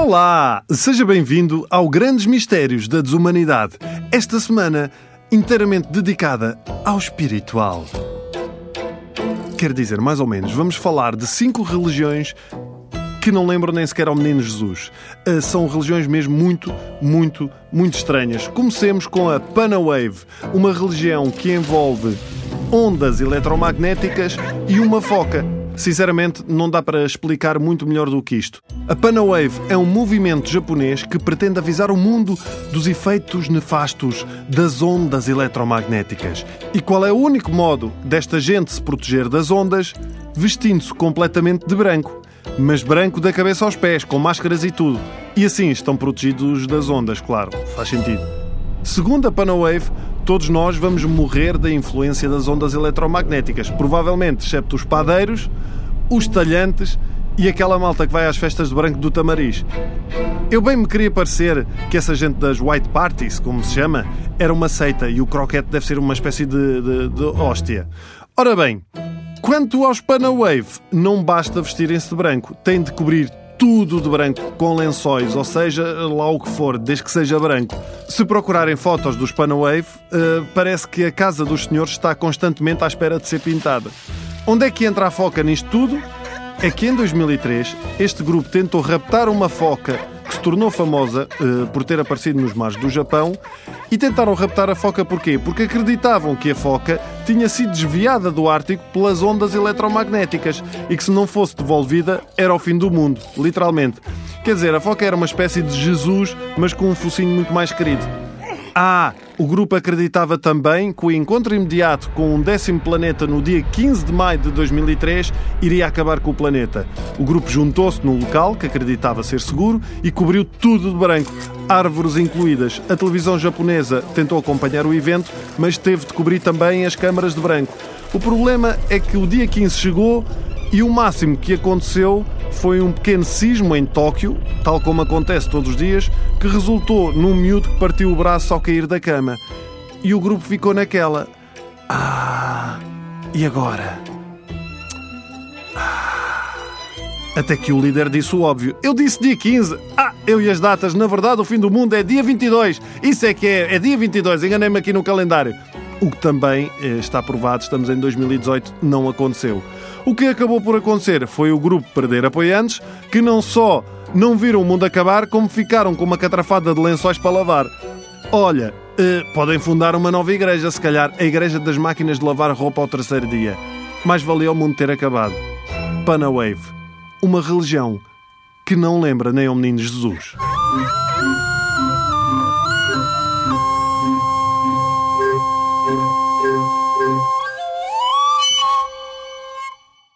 Olá! Seja bem-vindo ao Grandes Mistérios da Desumanidade. Esta semana, inteiramente dedicada ao espiritual. Quer dizer, mais ou menos, vamos falar de cinco religiões que não lembram nem sequer ao menino Jesus. Uh, são religiões mesmo muito, muito, muito estranhas. Comecemos com a Panawave, uma religião que envolve ondas eletromagnéticas e uma foca. Sinceramente, não dá para explicar muito melhor do que isto. A Panawave é um movimento japonês que pretende avisar o mundo dos efeitos nefastos das ondas eletromagnéticas. E qual é o único modo desta gente se proteger das ondas? Vestindo-se completamente de branco. Mas branco da cabeça aos pés, com máscaras e tudo. E assim estão protegidos das ondas, claro. Faz sentido. Segundo a Panawave, todos nós vamos morrer da influência das ondas eletromagnéticas. Provavelmente, excepto os padeiros, os talhantes e aquela malta que vai às festas de branco do Tamariz. Eu bem me queria parecer que essa gente das White Parties, como se chama, era uma seita e o croquete deve ser uma espécie de, de, de hóstia. Ora bem, quanto aos Panawave, não basta vestirem-se de branco, têm de cobrir tudo de branco, com lençóis, ou seja, lá o que for, desde que seja branco. Se procurarem fotos dos Panawave, uh, parece que a casa dos senhores está constantemente à espera de ser pintada. Onde é que entra a foca nisto tudo? É que em 2003 este grupo tentou raptar uma foca se tornou famosa uh, por ter aparecido nos mares do Japão e tentaram raptar a foca porquê? Porque acreditavam que a foca tinha sido desviada do Ártico pelas ondas eletromagnéticas e que se não fosse devolvida era o fim do mundo, literalmente. Quer dizer, a foca era uma espécie de Jesus, mas com um focinho muito mais querido. Ah, o grupo acreditava também que o encontro imediato com um décimo planeta no dia 15 de maio de 2003 iria acabar com o planeta. O grupo juntou-se no local, que acreditava ser seguro, e cobriu tudo de branco, árvores incluídas. A televisão japonesa tentou acompanhar o evento, mas teve de cobrir também as câmaras de branco. O problema é que o dia 15 chegou e o máximo que aconteceu foi um pequeno sismo em Tóquio, tal como acontece todos os dias, que resultou num miúdo que partiu o braço ao cair da cama. E o grupo ficou naquela. Ah, e agora? Ah. Até que o líder disse o óbvio. Eu disse dia 15. Ah, eu e as datas. Na verdade, o fim do mundo é dia 22. Isso é que é. É dia 22. Enganei-me aqui no calendário. O que também eh, está provado, estamos em 2018, não aconteceu. O que acabou por acontecer foi o grupo perder apoiantes que não só não viram o mundo acabar, como ficaram com uma catrafada de lençóis para lavar. Olha, eh, podem fundar uma nova igreja, se calhar a Igreja das Máquinas de Lavar Roupa ao terceiro dia. Mais valia o mundo ter acabado. Panawave. Uma religião que não lembra nem ao menino Jesus.